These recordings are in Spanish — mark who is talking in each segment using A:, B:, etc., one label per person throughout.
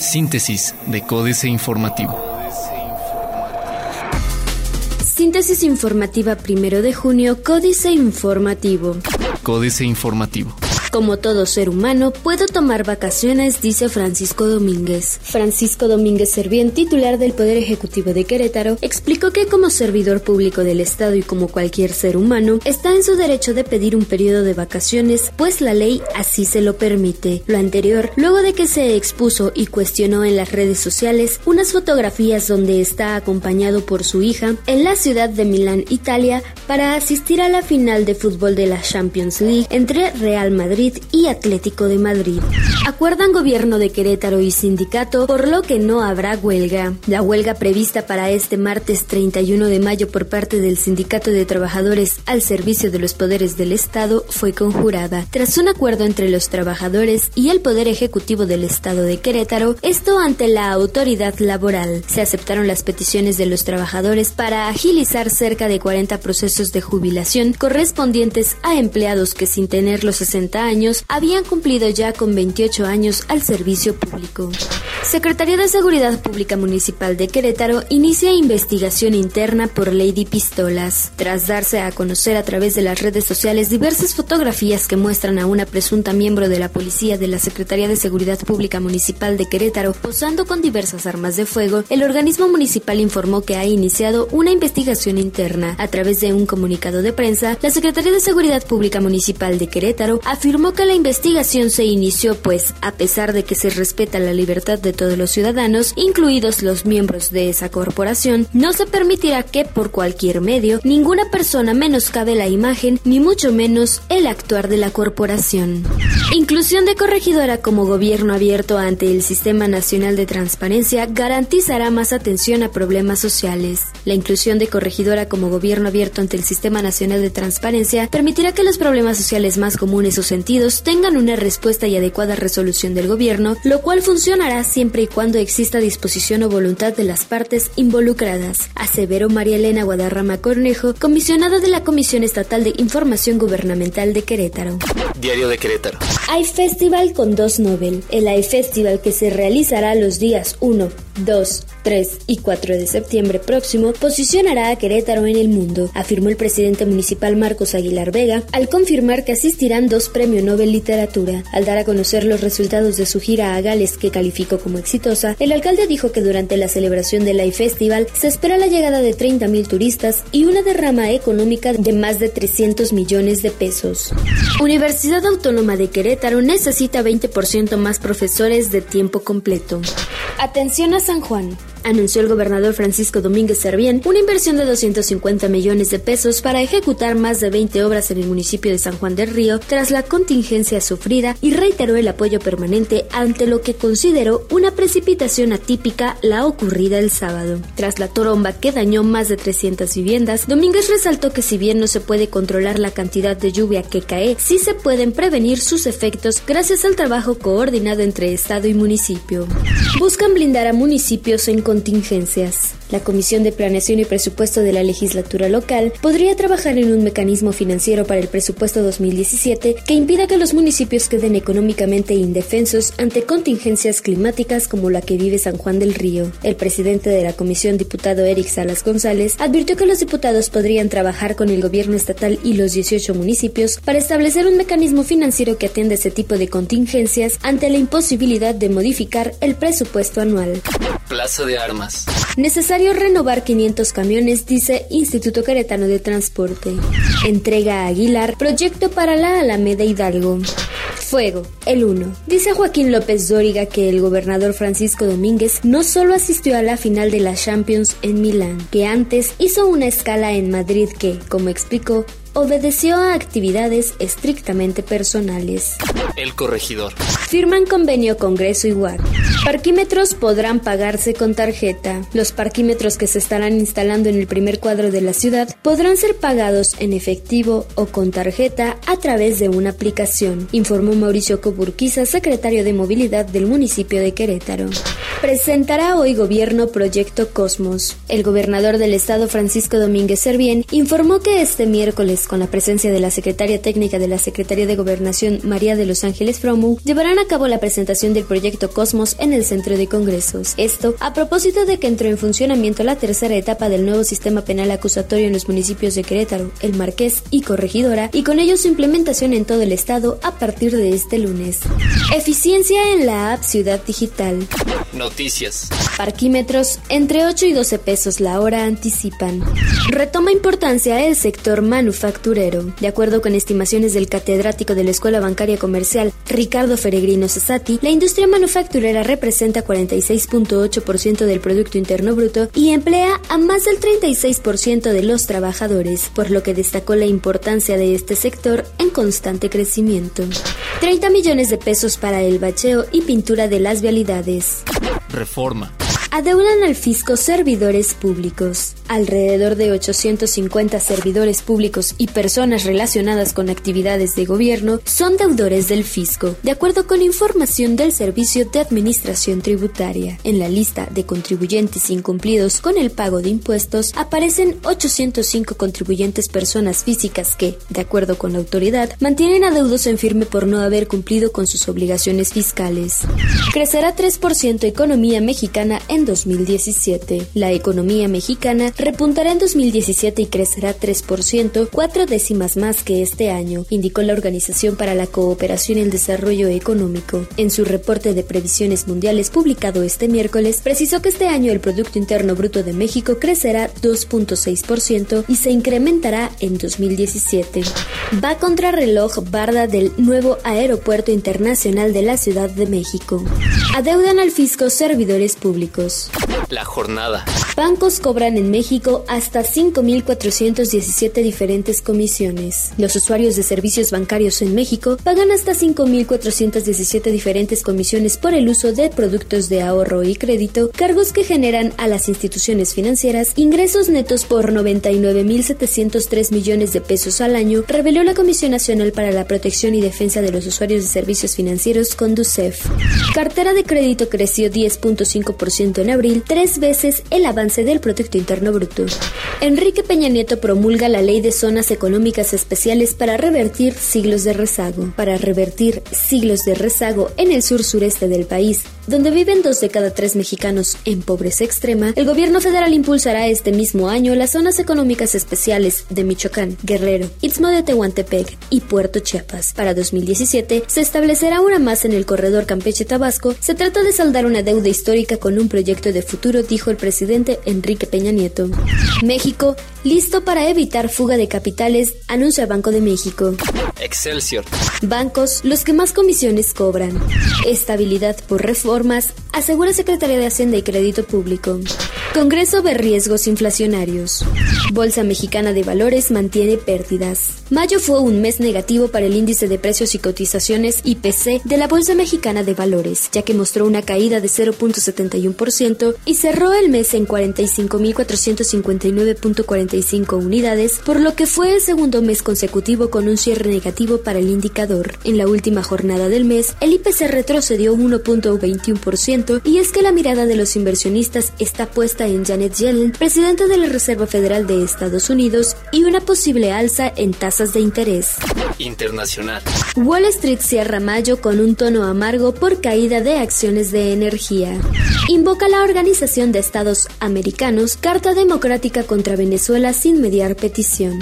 A: Síntesis de Códice Informativo.
B: Síntesis informativa primero de junio, Códice Informativo.
A: Códice Informativo.
B: Como todo ser humano, puedo tomar vacaciones, dice Francisco Domínguez. Francisco Domínguez Servién, titular del Poder Ejecutivo de Querétaro, explicó que como servidor público del Estado y como cualquier ser humano, está en su derecho de pedir un periodo de vacaciones, pues la ley así se lo permite. Lo anterior, luego de que se expuso y cuestionó en las redes sociales unas fotografías donde está acompañado por su hija en la ciudad de Milán, Italia, para asistir a la final de fútbol de la Champions League entre Real Madrid y Atlético de Madrid. Acuerdan gobierno de Querétaro y sindicato, por lo que no habrá huelga. La huelga prevista para este martes 31 de mayo por parte del Sindicato de Trabajadores al servicio de los poderes del Estado fue conjurada. Tras un acuerdo entre los trabajadores y el Poder Ejecutivo del Estado de Querétaro, esto ante la autoridad laboral. Se aceptaron las peticiones de los trabajadores para agilizar cerca de 40 procesos de jubilación correspondientes a empleados que sin tener los 60 años habían cumplido ya con 28 años al servicio público. Secretaría de Seguridad Pública Municipal de Querétaro inicia investigación interna por Lady Pistolas. Tras darse a conocer a través de las redes sociales diversas fotografías que muestran a una presunta miembro de la policía de la Secretaría de Seguridad Pública Municipal de Querétaro posando con diversas armas de fuego, el organismo municipal informó que ha iniciado una investigación interna. A través de un comunicado de prensa, la Secretaría de Seguridad Pública Municipal de Querétaro afirmó que la investigación se inició pues, a pesar de que se respeta la libertad de de los ciudadanos, incluidos los miembros de esa corporación, no se permitirá que por cualquier medio ninguna persona menoscabe la imagen ni mucho menos el actuar de la corporación. Inclusión de corregidora como gobierno abierto ante el Sistema Nacional de Transparencia garantizará más atención a problemas sociales. La inclusión de corregidora como gobierno abierto ante el Sistema Nacional de Transparencia permitirá que los problemas sociales más comunes o tengan una respuesta y adecuada resolución del gobierno, lo cual funcionará siempre y cuando exista disposición o voluntad de las partes involucradas, aseveró María Elena Guadarrama Cornejo, comisionada de la Comisión Estatal de Información Gubernamental de Querétaro.
A: Diario de Querétaro.
B: Hay festival con dos Nobel. El hay festival que se realizará los días 1, 2, 3 y 4 de septiembre próximo posicionará a Querétaro en el mundo, afirmó el presidente municipal Marcos Aguilar Vega al confirmar que asistirán dos Premio Nobel Literatura. Al dar a conocer los resultados de su gira a Gales que calificó como exitosa, el alcalde dijo que durante la celebración del Life Festival se espera la llegada de 30.000 turistas y una derrama económica de más de 300 millones de pesos. Universidad Autónoma de Querétaro necesita 20% más profesores de tiempo completo. Atención a San Juan anunció el gobernador Francisco Domínguez Servién una inversión de 250 millones de pesos para ejecutar más de 20 obras en el municipio de San Juan del Río tras la contingencia sufrida y reiteró el apoyo permanente ante lo que consideró una precipitación atípica la ocurrida el sábado. Tras la toromba que dañó más de 300 viviendas, Domínguez resaltó que si bien no se puede controlar la cantidad de lluvia que cae, sí se pueden prevenir sus efectos gracias al trabajo coordinado entre Estado y municipio. Buscan blindar a municipios en contingencias. La Comisión de Planeación y Presupuesto de la legislatura local podría trabajar en un mecanismo financiero para el presupuesto 2017 que impida que los municipios queden económicamente indefensos ante contingencias climáticas como la que vive San Juan del Río. El presidente de la comisión, diputado Eric Salas González, advirtió que los diputados podrían trabajar con el gobierno estatal y los 18 municipios para establecer un mecanismo financiero que atienda ese tipo de contingencias ante la imposibilidad de modificar el presupuesto anual.
A: Plaza de Armas.
B: Necesario renovar 500 camiones, dice Instituto Queretano de Transporte. Entrega a Aguilar proyecto para la Alameda Hidalgo. Fuego, el 1. Dice Joaquín López Dóriga que el gobernador Francisco Domínguez no solo asistió a la final de la Champions en Milán, que antes hizo una escala en Madrid que, como explicó, obedeció a actividades estrictamente personales.
A: El corregidor.
B: Firman convenio Congreso y UAC. Parquímetros podrán pagarse con tarjeta. Los parquímetros que se estarán instalando en el primer cuadro de la ciudad podrán ser pagados en efectivo o con tarjeta a través de una aplicación, informó Mauricio Coburquiza, secretario de Movilidad del municipio de Querétaro. Presentará hoy gobierno Proyecto Cosmos. El gobernador del estado Francisco Domínguez Servién informó que este miércoles, con la presencia de la secretaria técnica de la Secretaría de Gobernación María de los Ángeles Fromu, llevarán a cabo la presentación del proyecto Cosmos en el centro de congresos. Esto a propósito de que entró en funcionamiento la tercera etapa del nuevo sistema penal acusatorio en los municipios de Querétaro, El Marqués y Corregidora, y con ello su implementación en todo el estado a partir de este lunes. Eficiencia en la app Ciudad Digital.
A: Noticias.
B: Parquímetros entre 8 y 12 pesos la hora anticipan. Retoma importancia el sector manufacturero. De acuerdo con estimaciones del catedrático de la Escuela Bancaria Comercial, Ricardo La industria manufacturera representa 46.8% del Producto Interno Bruto y emplea a más del 36% de los trabajadores, por lo que destacó la importancia de este sector en constante crecimiento. 30 millones de pesos para el bacheo y pintura de las vialidades.
A: Reforma.
B: Adeudan al fisco servidores públicos. Alrededor de 850 servidores públicos y personas relacionadas con actividades de gobierno son deudores del fisco, de acuerdo con información del Servicio de Administración Tributaria. En la lista de contribuyentes incumplidos con el pago de impuestos aparecen 805 contribuyentes personas físicas que, de acuerdo con la autoridad, mantienen adeudos en firme por no haber cumplido con sus obligaciones fiscales. Crecerá 3% economía mexicana en 2017. La economía mexicana repuntará en 2017 y crecerá 3%, cuatro décimas más que este año, indicó la Organización para la Cooperación y el Desarrollo Económico. En su reporte de previsiones mundiales publicado este miércoles, precisó que este año el Producto Interno Bruto de México crecerá 2.6% y se incrementará en 2017. Va contra reloj Barda del nuevo Aeropuerto Internacional de la Ciudad de México. Adeudan al fisco servidores públicos.
A: La jornada.
B: Bancos cobran en México hasta 5.417 diferentes comisiones. Los usuarios de servicios bancarios en México pagan hasta 5.417 diferentes comisiones por el uso de productos de ahorro y crédito, cargos que generan a las instituciones financieras ingresos netos por 99.703 millones de pesos al año, reveló la Comisión Nacional para la Protección y Defensa de los Usuarios de Servicios Financieros, Conducef. Cartera de crédito creció 10.5% en abril, tres veces el avance del Producto Interno Enrique Peña Nieto promulga la Ley de Zonas Económicas Especiales para revertir siglos de rezago. Para revertir siglos de rezago en el sur sureste del país, donde viven dos de cada tres mexicanos en pobreza extrema, el gobierno federal impulsará este mismo año las zonas económicas especiales de Michoacán, Guerrero, Istmo de Tehuantepec y Puerto Chiapas. Para 2017 se establecerá una más en el corredor Campeche-Tabasco. Se trata de saldar una deuda histórica con un proyecto de futuro, dijo el presidente Enrique Peña Nieto. México, listo para evitar fuga de capitales, anuncia Banco de México.
A: Excelsior.
B: Bancos, los que más comisiones cobran. Estabilidad por reformas, asegura Secretaría de Hacienda y Crédito Público. Congreso ve riesgos inflacionarios. Bolsa Mexicana de Valores mantiene pérdidas. Mayo fue un mes negativo para el índice de precios y cotizaciones IPC de la Bolsa Mexicana de Valores, ya que mostró una caída de 0.71% y cerró el mes en 45.459.45 unidades, por lo que fue el segundo mes consecutivo con un cierre negativo para el indicador. En la última jornada del mes, el IPC retrocedió 1.21% y es que la mirada de los inversionistas está puesta en Janet Yellen, presidenta de la Reserva Federal de Estados Unidos, y una posible alza en tasas de interés.
A: Internacional.
B: Wall Street cierra mayo con un tono amargo por caída de acciones de energía. Invoca la Organización de Estados Americanos Carta Democrática contra Venezuela sin mediar petición.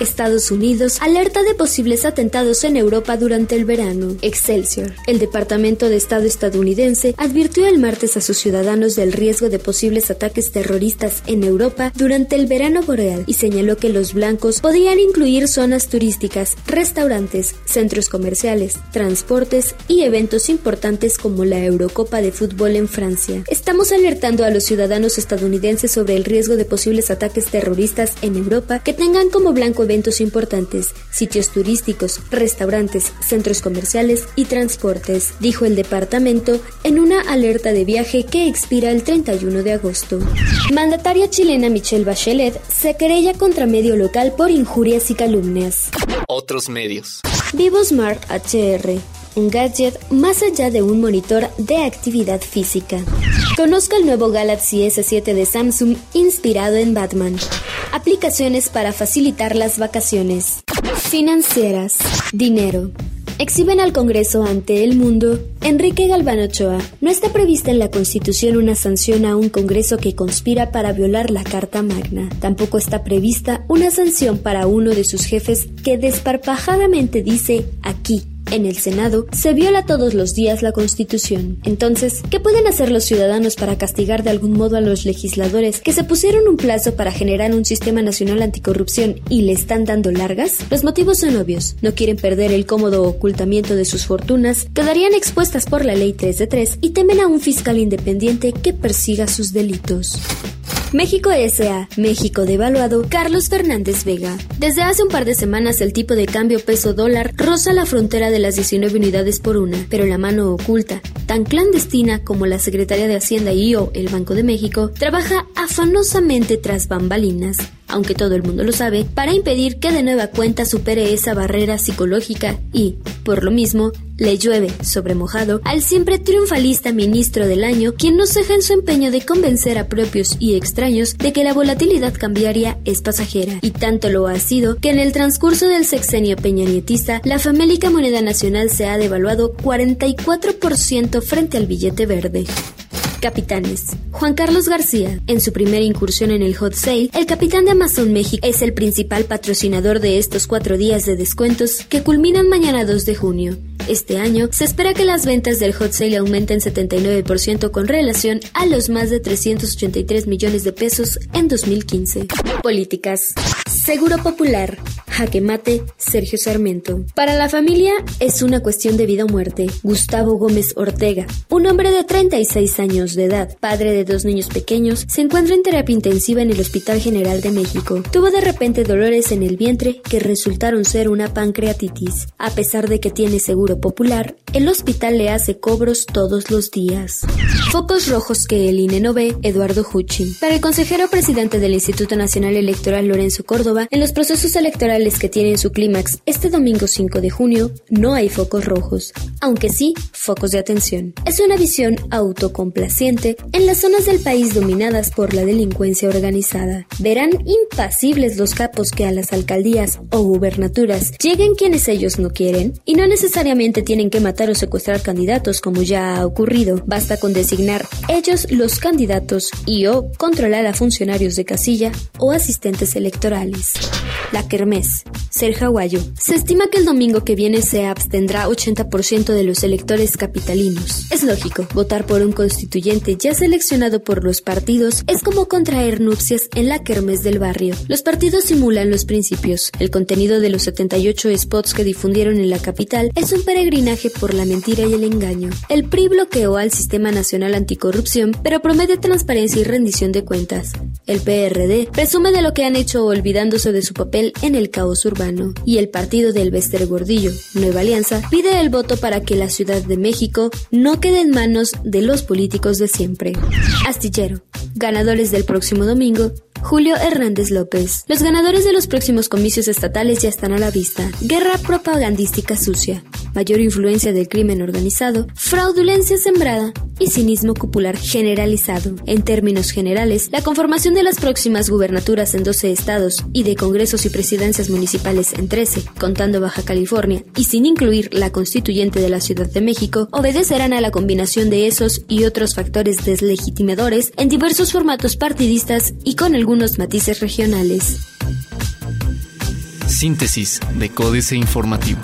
B: Estados Unidos alerta de posibles atentados en Europa durante el verano. Excelsior. El Departamento de Estado estadounidense advirtió el martes a sus ciudadanos del riesgo de posibles ataques terroristas en Europa durante el verano boreal y señaló que los blancos podían incluir zonas turísticas, restaurantes, centros comerciales, transportes y eventos importantes como la Eurocopa de fútbol en Francia. Estamos alertando a los ciudadanos estadounidenses sobre el riesgo de posibles ataques terroristas en Europa que tengan como blanco eventos importantes, sitios turísticos, restaurantes, centros comerciales y transportes, dijo el departamento en una alerta de viaje que expira el 31 de agosto. Mandataria chilena Michelle Bachelet se querella contra medio local por injurias y calumnias.
A: Otros medios.
B: Vivo Smart HR. un gadget más allá de un monitor de actividad física. Conozca el nuevo Galaxy S7 de Samsung inspirado en Batman. Aplicaciones para facilitar las vacaciones. Financieras. Dinero. Exhiben al Congreso ante el mundo Enrique Galván Ochoa. No está prevista en la Constitución una sanción a un Congreso que conspira para violar la Carta Magna. Tampoco está prevista una sanción para uno de sus jefes que desparpajadamente dice aquí en el Senado se viola todos los días la Constitución. Entonces, ¿qué pueden hacer los ciudadanos para castigar de algún modo a los legisladores que se pusieron un plazo para generar un sistema nacional anticorrupción y le están dando largas? Los motivos son obvios. No quieren perder el cómodo ocultamiento de sus fortunas, quedarían expuestas por la ley 3 de 3 y temen a un fiscal independiente que persiga sus delitos. México S.A. México devaluado Carlos Fernández Vega. Desde hace un par de semanas el tipo de cambio peso dólar roza la frontera de las 19 unidades por una, pero la mano oculta, tan clandestina como la Secretaría de Hacienda y o el Banco de México, trabaja afanosamente tras bambalinas aunque todo el mundo lo sabe, para impedir que de nueva cuenta supere esa barrera psicológica y, por lo mismo, le llueve sobre mojado al siempre triunfalista ministro del año, quien nos deja en su empeño de convencer a propios y extraños de que la volatilidad cambiaria es pasajera, y tanto lo ha sido que en el transcurso del sexenio peñanietista, la famélica moneda nacional se ha devaluado 44% frente al billete verde. Capitanes. Juan Carlos García, en su primera incursión en el hot sale, el capitán de Amazon México es el principal patrocinador de estos cuatro días de descuentos que culminan mañana 2 de junio. Este año se espera que las ventas del hot sale aumenten 79% con relación a los más de 383 millones de pesos en 2015. Políticas. Seguro Popular. Jaque mate, Sergio Sarmiento. Para la familia es una cuestión de vida o muerte. Gustavo Gómez Ortega, un hombre de 36 años de edad, padre de dos niños pequeños, se encuentra en terapia intensiva en el Hospital General de México. Tuvo de repente dolores en el vientre que resultaron ser una pancreatitis. A pesar de que tiene seguro popular, el hospital le hace cobros todos los días. Focos rojos que el INE no ve, Eduardo Huchin. Para el consejero presidente del Instituto Nacional Electoral Lorenzo Córdoba, en los procesos electorales que tienen su clímax este domingo 5 de junio, no hay focos rojos, aunque sí focos de atención. Es una visión en las zonas del país dominadas por la delincuencia organizada. Verán impasibles los capos que a las alcaldías o gubernaturas lleguen quienes ellos no quieren, y no necesariamente tienen que matar o secuestrar candidatos como ya ha ocurrido, basta con designar ellos los candidatos y o controlar a funcionarios de casilla o asistentes electorales. La Kermés ser hawaiyo. Se estima que el domingo que viene se abstendrá 80% de los electores capitalinos. Es lógico, votar por un constituyente ya seleccionado por los partidos es como contraer nupcias en la kermés del barrio. Los partidos simulan los principios. El contenido de los 78 spots que difundieron en la capital es un peregrinaje por la mentira y el engaño. El PRI bloqueó al Sistema Nacional Anticorrupción, pero promete transparencia y rendición de cuentas. El PRD presume de lo que han hecho olvidándose de su papel en el caos urbano. Y el partido del Bester Gordillo, Nueva Alianza, pide el voto para que la Ciudad de México no quede en manos de los políticos de siempre. Astillero. Ganadores del próximo domingo, Julio Hernández López. Los ganadores de los próximos comicios estatales ya están a la vista. Guerra propagandística sucia, mayor influencia del crimen organizado, fraudulencia sembrada y cinismo popular generalizado. En términos generales, la conformación de las próximas gubernaturas en 12 estados y de congresos y presidencias municipales en 13, contando Baja California, y sin incluir la constituyente de la Ciudad de México, obedecerán a la combinación de esos y otros factores deslegitimadores en diversos formatos partidistas y con algún matices regionales.
A: Síntesis de Códice Informativo.